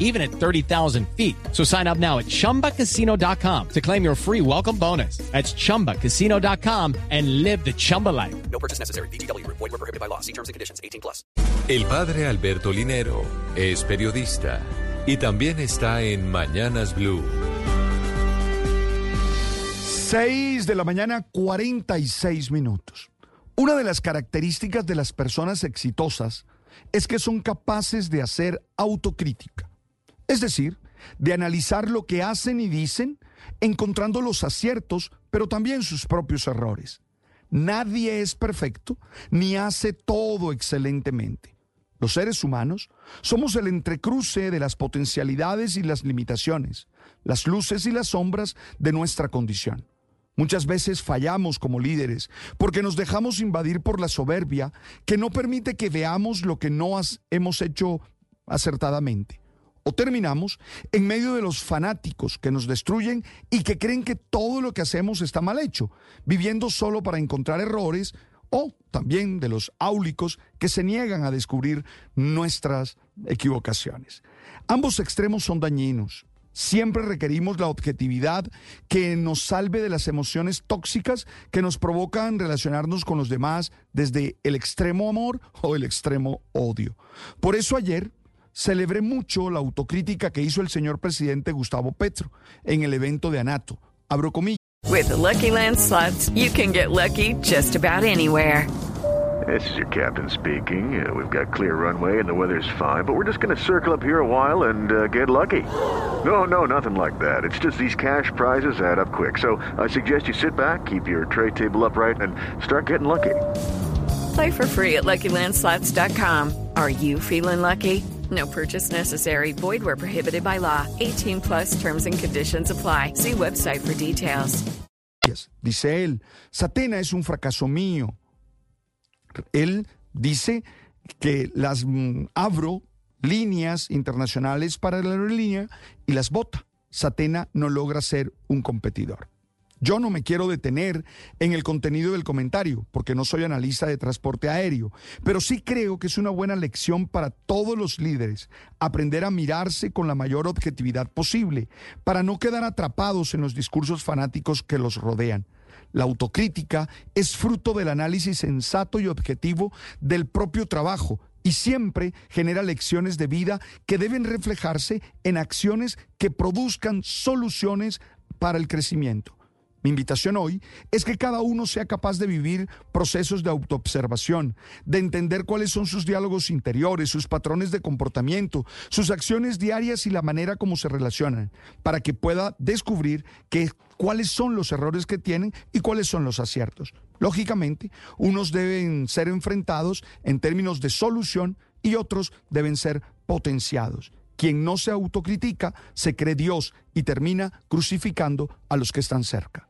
even at 30,000 feet. So sign up now at chumbacasino.com to claim your free welcome bonus. That's chumbacasino.com and live the Chumba life. No purchase necessary. BGW. Void were prohibited by law. See terms and conditions. 18 plus. El padre Alberto Linero es periodista y también está en Mañanas Blue. 6 de la mañana, 46 minutos. Una de las características de las personas exitosas es que son capaces de hacer autocrítica. Es decir, de analizar lo que hacen y dicen, encontrando los aciertos, pero también sus propios errores. Nadie es perfecto ni hace todo excelentemente. Los seres humanos somos el entrecruce de las potencialidades y las limitaciones, las luces y las sombras de nuestra condición. Muchas veces fallamos como líderes porque nos dejamos invadir por la soberbia que no permite que veamos lo que no hemos hecho acertadamente. O terminamos en medio de los fanáticos que nos destruyen y que creen que todo lo que hacemos está mal hecho, viviendo solo para encontrar errores, o también de los áulicos que se niegan a descubrir nuestras equivocaciones. Ambos extremos son dañinos. Siempre requerimos la objetividad que nos salve de las emociones tóxicas que nos provocan relacionarnos con los demás desde el extremo amor o el extremo odio. Por eso ayer celebré mucho la autocrítica que hizo el señor presidente Gustavo Petro en el evento de Anato. Abro comillas. With the Lucky Land slots, you can get lucky just about anywhere. This is your captain speaking. Uh, we've got clear runway and the weather's fine, but we're just going to circle up here a while and uh, get lucky. No, no, nothing like that. It's just these cash prizes add up quick. So I suggest you sit back, keep your tray table upright, and start getting lucky. Play for free at LuckyLandSlots.com. Are you feeling lucky? No purchase necessary. Void where prohibited by law. 18 plus terms and conditions apply. See website for details. Dice él, Satena es un fracaso mío. Él dice que las mm, abro líneas internacionales para la aerolínea y las bota. Satena no logra ser un competidor. Yo no me quiero detener en el contenido del comentario, porque no soy analista de transporte aéreo, pero sí creo que es una buena lección para todos los líderes aprender a mirarse con la mayor objetividad posible, para no quedar atrapados en los discursos fanáticos que los rodean. La autocrítica es fruto del análisis sensato y objetivo del propio trabajo y siempre genera lecciones de vida que deben reflejarse en acciones que produzcan soluciones para el crecimiento. Mi invitación hoy es que cada uno sea capaz de vivir procesos de autoobservación, de entender cuáles son sus diálogos interiores, sus patrones de comportamiento, sus acciones diarias y la manera como se relacionan, para que pueda descubrir cuáles son los errores que tienen y cuáles son los aciertos. Lógicamente, unos deben ser enfrentados en términos de solución y otros deben ser potenciados. Quien no se autocritica se cree Dios y termina crucificando a los que están cerca.